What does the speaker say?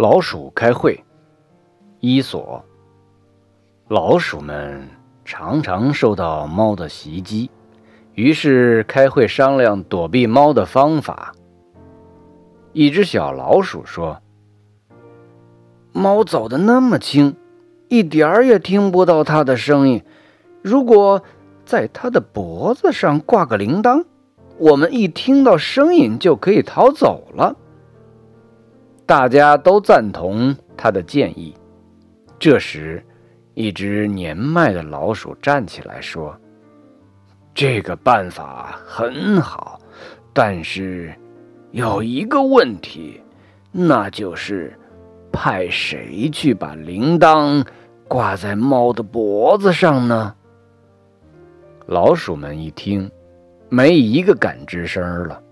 老鼠开会，伊索。老鼠们常常受到猫的袭击，于是开会商量躲避猫的方法。一只小老鼠说：“猫走的那么轻，一点儿也听不到它的声音。如果在它的脖子上挂个铃铛，我们一听到声音就可以逃走了。”大家都赞同他的建议。这时，一只年迈的老鼠站起来说：“这个办法很好，但是有一个问题，那就是派谁去把铃铛挂在猫的脖子上呢？”老鼠们一听，没一个敢吱声了。